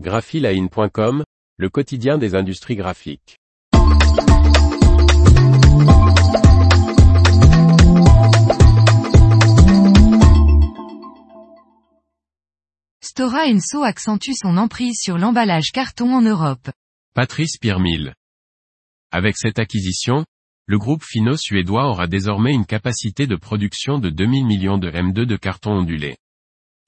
graphiline.com, le quotidien des industries graphiques. Stora Enso accentue son emprise sur l'emballage carton en Europe. Patrice Pirmil. Avec cette acquisition, le groupe finno-suédois aura désormais une capacité de production de 2000 millions de M2 de carton ondulé.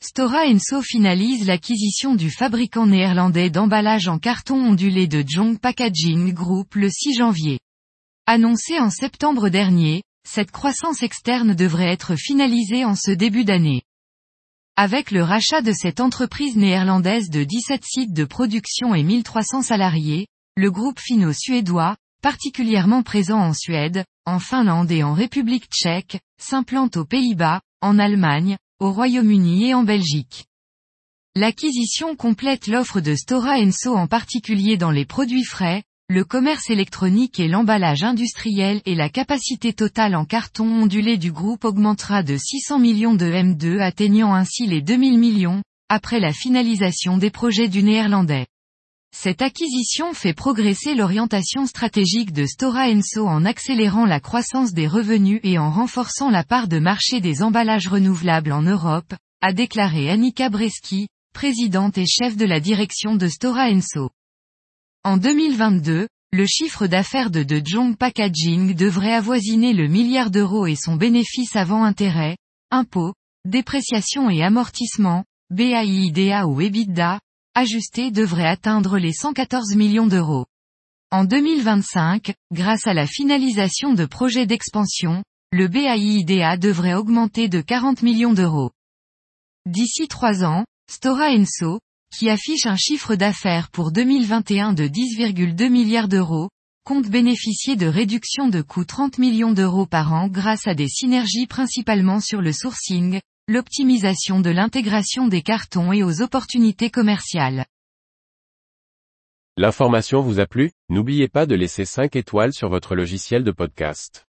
Stora Enso finalise l'acquisition du fabricant néerlandais d'emballage en carton ondulé de Jong Packaging Group le 6 janvier. Annoncé en septembre dernier, cette croissance externe devrait être finalisée en ce début d'année. Avec le rachat de cette entreprise néerlandaise de 17 sites de production et 1300 salariés, le groupe finno-suédois, particulièrement présent en Suède, en Finlande et en République tchèque, s'implante aux Pays-Bas, en Allemagne, au Royaume-Uni et en Belgique. L'acquisition complète l'offre de Stora Enso en particulier dans les produits frais, le commerce électronique et l'emballage industriel et la capacité totale en carton ondulé du groupe augmentera de 600 millions de M2 atteignant ainsi les 2000 millions, après la finalisation des projets du néerlandais. Cette acquisition fait progresser l'orientation stratégique de Stora Enso en accélérant la croissance des revenus et en renforçant la part de marché des emballages renouvelables en Europe, a déclaré Annika Breski, présidente et chef de la direction de Stora Enso. En 2022, le chiffre d'affaires de De Jong Packaging devrait avoisiner le milliard d'euros et son bénéfice avant intérêt, impôts, dépréciation et amortissement, BAIIDA ou EBITDA, ajusté devrait atteindre les 114 millions d'euros. En 2025, grâce à la finalisation de projets d'expansion, le BAIIDA devrait augmenter de 40 millions d'euros. D'ici trois ans, Stora Enso, qui affiche un chiffre d'affaires pour 2021 de 10,2 milliards d'euros, compte bénéficier de réductions de coûts 30 millions d'euros par an grâce à des synergies principalement sur le sourcing, l'optimisation de l'intégration des cartons et aux opportunités commerciales. L'information vous a plu? N'oubliez pas de laisser 5 étoiles sur votre logiciel de podcast.